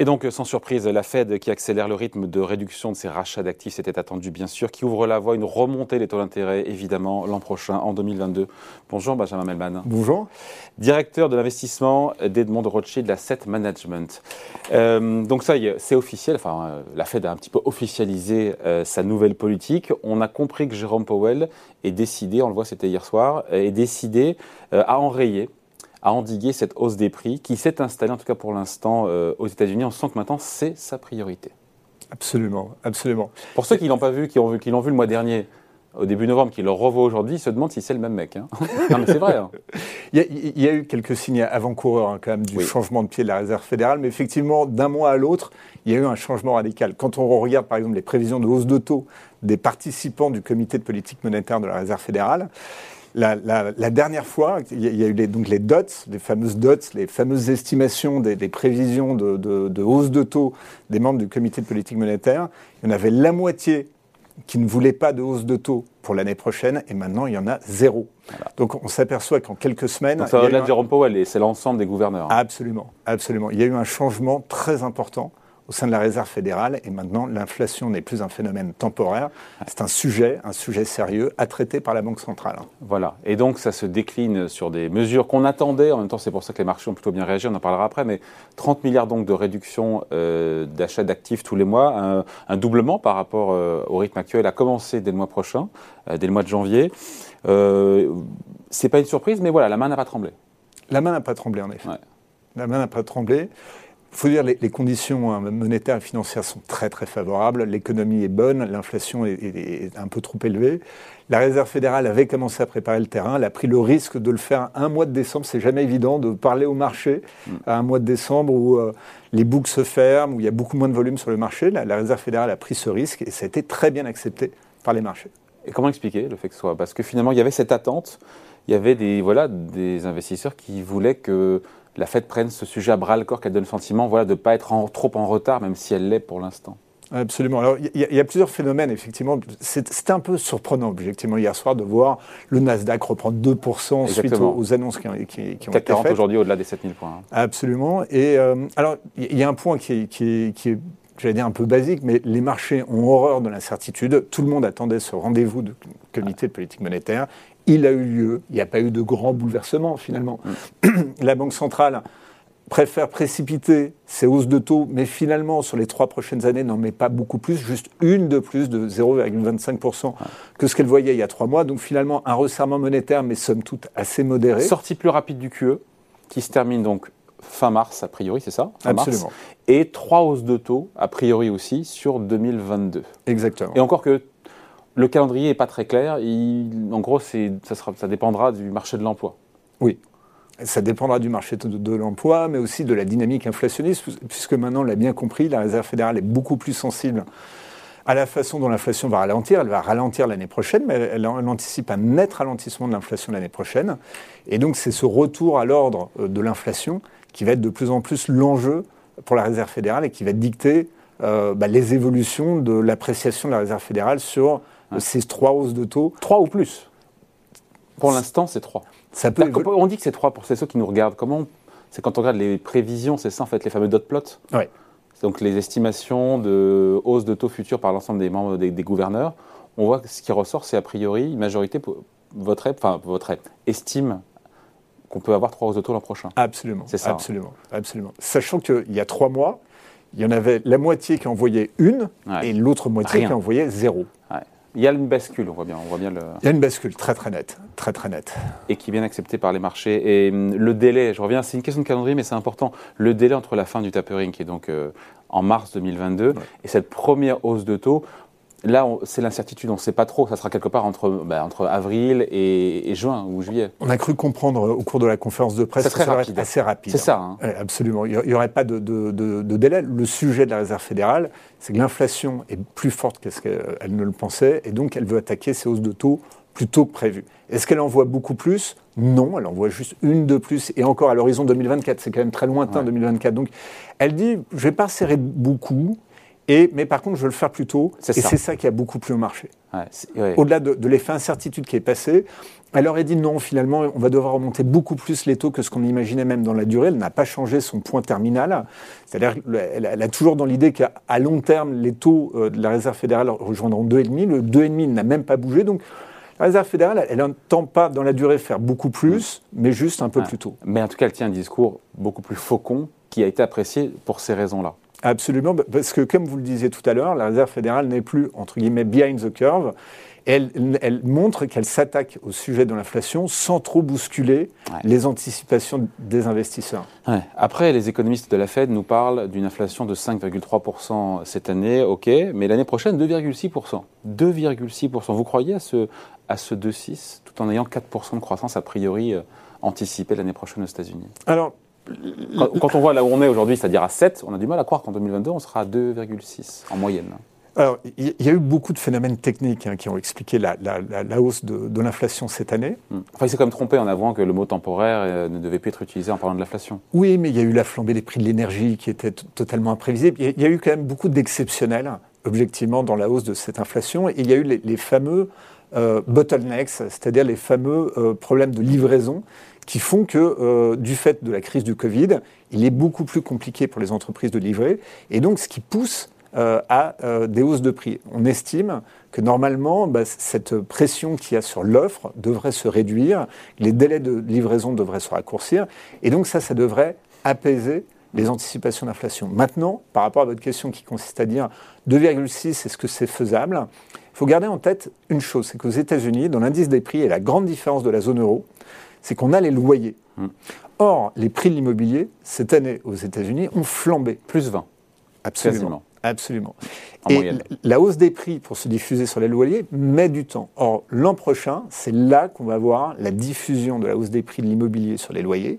Et donc, sans surprise, la Fed qui accélère le rythme de réduction de ses rachats d'actifs, c'était attendu bien sûr, qui ouvre la voie à une remontée des taux d'intérêt, évidemment, l'an prochain, en 2022. Bonjour Benjamin Melman. Bonjour. Directeur de l'investissement d'Edmond de Rothschild Asset Management. Euh, donc ça y est, c'est officiel, enfin, euh, la Fed a un petit peu officialisé euh, sa nouvelle politique. On a compris que Jérôme Powell est décidé, on le voit, c'était hier soir, est décidé à enrayer à endiguer cette hausse des prix qui s'est installée, en tout cas pour l'instant, euh, aux États-Unis. On sent que maintenant, c'est sa priorité. Absolument, absolument. Pour ceux qui ne l'ont pas vu, qui l'ont vu, vu le mois dernier, au début novembre, qui le revoient aujourd'hui, ils se demandent si c'est le même mec. Hein. non, mais c'est vrai. Hein. il, y a, eu quelques signes avant-coureurs hein, quand même du changement de pied de la Réserve fédérale, mais effectivement, d'un mois à l'autre, il y a eu un changement radical. Quand on regarde par exemple les prévisions de hausse de taux des participants du comité de politique monétaire de la Réserve fédérale, la, dernière fois, il y a eu les, donc les dots, les fameuses dots, les fameuses estimations des, prévisions de, hausse de taux des membres du comité de politique monétaire. Il y en avait la moitié qui ne voulaient pas de hausse de taux pour l'année prochaine, et maintenant il y en a zéro. Donc on s'aperçoit qu'en quelques semaines. ça va de Jérôme Powell, et c'est l'ensemble des gouverneurs. Absolument, absolument. Il y a eu un changement très important au sein de la réserve fédérale. Et maintenant, l'inflation n'est plus un phénomène temporaire, c'est un sujet, un sujet sérieux à traiter par la Banque centrale. Voilà. Et donc, ça se décline sur des mesures qu'on attendait. En même temps, c'est pour ça que les marchés ont plutôt bien réagi. On en parlera après. Mais 30 milliards donc de réduction euh, d'achat d'actifs tous les mois, un, doublement par rapport euh, au rythme actuel a commencé dès le mois prochain, euh, dès le mois de janvier. c'est pas une surprise, mais voilà, la main n'a pas tremblé. La main n'a pas tremblé, en effet. La main n'a pas tremblé. Il faut dire que les, conditions hein, monétaires et financières sont très très favorables. L'économie est bonne, l'inflation est, un peu trop élevée. La Réserve fédérale avait commencé à préparer le terrain. Elle a pris le risque de le faire un mois de décembre. C'est jamais évident de parler au marché à un mois de décembre où euh, les boucles se ferment, où il y a beaucoup moins de volume sur le marché. La, Réserve fédérale a pris ce risque et ça a été très bien accepté par les marchés. Et comment expliquer le fait que ce soit? Parce que finalement, il y avait cette attente. Il y avait des, voilà, des investisseurs qui voulaient que la Fed prenne ce sujet à bras le corps, qu'elle donne le sentiment voilà, de ne pas être trop en retard, même si elle l'est pour l'instant. Absolument. Alors, il y, a plusieurs phénomènes, effectivement. C'était un peu surprenant, objectivement, hier soir, de voir le Nasdaq reprendre 2% suite aux, annonces qui, qui, qui ont été faites. aujourd'hui au-delà des 7000 points. Hein. Absolument. Et euh, alors, il y, a un point qui est, qui est j'allais dire un peu basique, mais les marchés ont horreur de l'incertitude. Tout le monde attendait ce rendez-vous du comité de politique monétaire. Il a eu lieu. Il n'y a pas eu de grand bouleversement finalement. La Banque centrale préfère précipiter ses hausses de taux, mais finalement, sur les trois prochaines années, n'en met pas beaucoup plus, juste une de plus de 0,25% que ce qu'elle voyait il y a trois mois. Donc finalement, un resserrement monétaire, mais somme toute assez modéré. Sortie plus rapide du QE, qui se termine donc fin mars, a priori, c'est ça? Absolument. Et trois hausses de taux, a priori aussi, sur 2022. Exactement. Et encore que le calendrier n'est pas très clair. en gros, ça, dépendra du marché de l'emploi. Oui. Ça dépendra du marché de, l'emploi, mais aussi de la dynamique inflationniste, puisque maintenant, on l'a bien compris, la Réserve fédérale est beaucoup plus sensible à la façon dont l'inflation va ralentir. Elle va ralentir l'année prochaine, mais elle, anticipe un net ralentissement de l'inflation l'année prochaine. Et donc, c'est ce retour à l'ordre euh, de l'inflation qui va être de plus en plus l'enjeu pour la Réserve fédérale et qui va dicter euh, bah, les évolutions de l'appréciation de la Réserve fédérale sur ces trois hausses de taux. Trois ou plus Pour l'instant, c'est trois. Ça peut on dit que c'est trois pour ceux qui nous regardent. Comment C'est quand on regarde les prévisions, c'est ça en fait, les fameux dot plots. Donc les estimations de hausse de taux futurs par l'ensemble des membres des, gouverneurs. On voit que ce qui ressort, c'est a priori, majorité, votre, enfin, votre estime qu'on peut avoir trois hausses de taux l'an prochain. Absolument. C'est ça. Hein. Absolument. Absolument. Sachant qu'il y a trois mois, il y en avait la moitié qui envoyait une et l'autre moitié qui envoyait zéro. Il y a une bascule, on voit bien. On voit bien le... Il y a une bascule très très nette, très très nette. Et qui est bien acceptée par les marchés. Et hum, le délai, je reviens, c'est une question de calendrier, mais c'est important. Le délai entre la fin du tapering, qui est donc euh, en mars 2022, et cette première hausse de taux, Là, c'est l'incertitude, on ne sait pas trop. Ça sera quelque part entre, bah, entre avril et, juin ou juillet. On a cru comprendre euh, au cours de la conférence de presse que ça serait assez rapide. C'est ça. Hein. absolument. Il n'y aurait pas de, de, délai. Le sujet de la réserve fédérale, c'est que l'inflation est plus forte que qu'elle ne le pensait, et donc elle veut attaquer ces hausses de taux plus tôt que prévu. Est-ce qu'elle en voit beaucoup plus? Non, elle en voit juste une de plus, et encore à l'horizon 2024. C'est quand même très lointain, 2024. Donc elle dit, je ne vais pas serrer beaucoup, Et, mais par contre, je veux le faire plus tôt. Et c'est ça qui a beaucoup plu au marché. Au-delà de, l'effet incertitude qui est passé, elle aurait dit non, finalement, on va devoir remonter beaucoup plus les taux que ce qu'on imaginait même dans la durée. Elle n'a pas changé son point terminal. C'est-à-dire qu'elle a toujours dans l'idée qu'à long terme, les taux euh, de la Réserve fédérale rejoindront 2,5. Le 2,5 n'a même pas bougé. Donc, la Réserve fédérale, elle n'entend pas dans la durée faire beaucoup plus, mais juste un peu plus tôt. Mais en tout cas, elle tient un discours beaucoup plus faucon qui a été apprécié pour ces raisons-là. Absolument, parce que comme vous le disiez tout à l'heure, la Réserve fédérale n'est plus, entre guillemets, behind the curve. Elle, elle, montre qu'elle s'attaque au sujet de l'inflation sans trop bousculer les anticipations des investisseurs. Après, les économistes de la Fed nous parlent d'une inflation de 5,3% cette année, ok, mais l'année prochaine, 2,6%. 2,6%. Vous croyez à ce, à ce 2,6 tout en ayant 4% de croissance a priori euh, anticipée l'année prochaine aux États-Unis? Alors, quand, on voit là où on est aujourd'hui, c'est-à-dire à 7, on a du mal à croire qu'en 2022, on sera à 2,6 en moyenne. Alors, il y a eu beaucoup de phénomènes techniques hein, qui ont expliqué la, hausse de, l'inflation cette année. Hmm. Enfin, il s'est quand même trompé en avouant que le mot temporaire euh, ne devait plus être utilisé en parlant de l'inflation. Oui, mais il y a eu la flambée des prix de l'énergie qui était totalement imprévisible. Il y a eu quand même beaucoup d'exceptionnels, objectivement, dans la hausse de cette inflation. Et il y a eu les, fameux euh, bottlenecks, c'est-à-dire les fameux euh, problèmes de livraison qui font que, euh, du fait de la crise du Covid, il est beaucoup plus compliqué pour les entreprises de livrer, et donc ce qui pousse euh, à euh, des hausses de prix. On estime que normalement, bah, cette pression qu'il y a sur l'offre devrait se réduire, les délais de livraison devraient se raccourcir, et donc ça, ça devrait apaiser les anticipations d'inflation. Maintenant, par rapport à votre question qui consiste à dire 2,6, est-ce que c'est faisable Il faut garder en tête une chose, c'est qu'aux États-Unis, dans l'indice des prix et la grande différence de la zone euro, c'est qu'on a les loyers. Hmm. Or, les prix de l'immobilier, cette année aux États-Unis, ont flambé. Plus 20. Absolument. Absolument. et la hausse des prix pour se diffuser sur les loyers met du temps. Or, l'an prochain, c'est là qu'on va voir la diffusion de la hausse des prix de l'immobilier sur les loyers.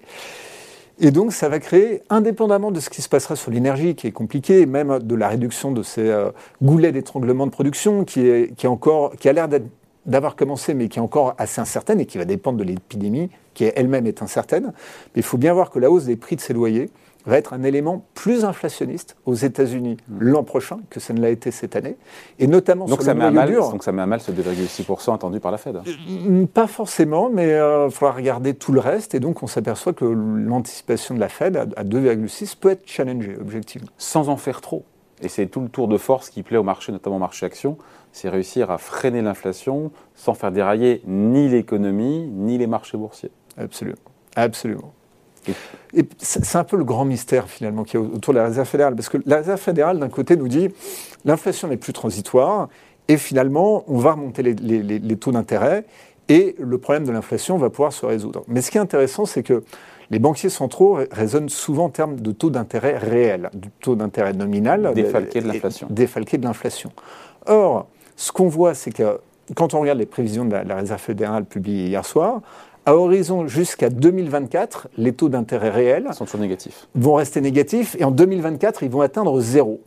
Et donc, ça va créer, indépendamment de ce qui se passera sur l'énergie, qui est compliqué, même de la réduction de ces euh, goulets d'étranglement de production, qui, est, qui, est encore, qui a l'air d'être d'avoir commencé, mais qui est encore assez incertaine et qui va dépendre de l'épidémie, qui elle-même est incertaine. Mais il faut bien voir que la hausse des prix de ces loyers va être un élément plus inflationniste aux États-Unis mmh. l'an prochain que ça ne l'a été cette année, et notamment donc sur ça le met mal, Donc ça met à mal ce 2,6% attendu par la Fed euh, Pas forcément, mais il euh, faudra regarder tout le reste, et donc on s'aperçoit que l'anticipation de la Fed à 2,6 peut être challengée, objectivement. Sans en faire trop et c'est tout le tour de force qui plaît au marché, notamment au marché action, c'est réussir à freiner l'inflation sans faire dérailler ni l'économie, ni les marchés boursiers. Absolument. Absolument. Et c'est un peu le grand mystère finalement qui est autour de la réserve fédérale, parce que la réserve fédérale d'un côté nous dit l'inflation n'est plus transitoire et finalement on va remonter les, les taux d'intérêt et le problème de l'inflation va pouvoir se résoudre. Mais ce qui est intéressant, c'est que les banquiers centraux raisonnent souvent en termes de taux d'intérêt réel, du taux d'intérêt nominal. Défalqué de l'inflation. Défalqué de l'inflation. Or, ce qu'on voit, c'est que quand on regarde les prévisions de la, Réserve fédérale publiées hier soir, à horizon jusqu'à 2024, les taux d'intérêt réels sont toujours négatifs. Vont rester négatifs et en 2024, ils vont atteindre zéro.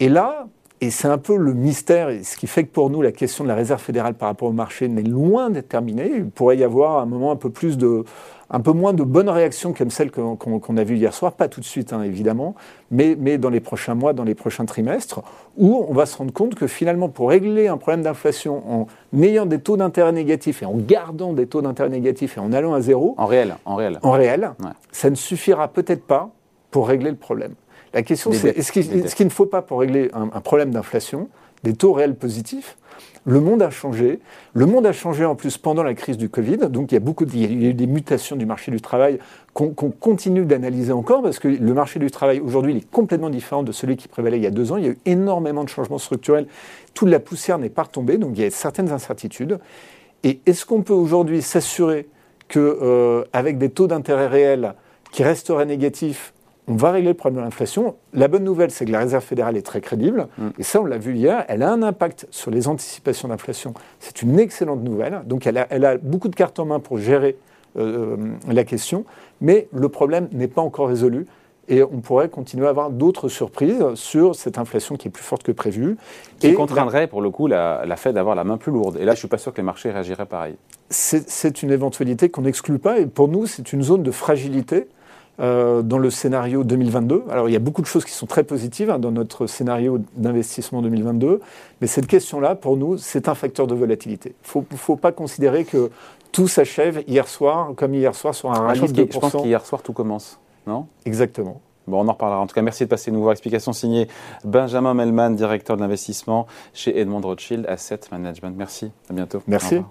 Et là, et c'est un peu le mystère, et ce qui fait que pour nous, la question de la Réserve fédérale par rapport au marché n'est loin d'être terminée. Il pourrait y avoir un moment un peu plus de, un peu moins de bonnes réactions comme celles qu'on a vues hier soir, pas tout de suite hein, évidemment, mais, mais, dans les prochains mois, dans les prochains trimestres, où on va se rendre compte que finalement pour régler un problème d'inflation en ayant des taux d'intérêt négatifs et en gardant des taux d'intérêt négatifs et en allant à zéro, en réel, en réel, en réel, ça ne suffira peut-être pas pour régler le problème. La question c'est est-ce qu'il ne faut pas pour régler un problème d'inflation des taux réels positifs le monde a changé. Le monde a changé en plus pendant la crise du Covid. Donc il y a beaucoup il y a eu des mutations du marché du travail qu'on continue d'analyser encore parce que le marché du travail aujourd'hui est complètement différent de celui qui prévalait il y a deux ans. Il y a eu énormément de changements structurels. Toute la poussière n'est pas retombée. Donc il y a certaines incertitudes. Et est-ce qu'on peut aujourd'hui s'assurer qu'avec euh, des taux d'intérêt réels qui resteraient négatifs on va régler le problème de l'inflation. La bonne nouvelle, c'est que la Réserve fédérale est très crédible. Mm. Et ça, on l'a vu hier, elle a un impact sur les anticipations d'inflation. C'est une excellente nouvelle. Donc elle a, beaucoup de cartes en main pour gérer euh, la question. Mais le problème n'est pas encore résolu. Et on pourrait continuer à avoir d'autres surprises sur cette inflation qui est plus forte que prévu. Qui et contraindrait pour le coup la, la Fed d'avoir la main plus lourde. Et là, je ne suis pas sûr que les marchés réagiraient pareil. C'est une éventualité qu'on n'exclut pas. Et pour nous, c'est une zone de fragilité euh, dans le scénario 2022. Alors il y a beaucoup de choses qui sont très positives hein, dans notre scénario d'investissement 2022, mais cette question-là, pour nous, c'est un facteur de volatilité. Il ne faut pas considérer que tout s'achève hier soir, comme hier soir, sur un ah, rallye de 2%. Je pense qu'hier soir, tout commence, non? Exactement. Bon, on en reparlera. En tout cas, merci de passer nous voir. Explication signée Benjamin Melman, directeur de l'investissement chez Edmond Rothschild Asset Management. Merci. À bientôt. Merci.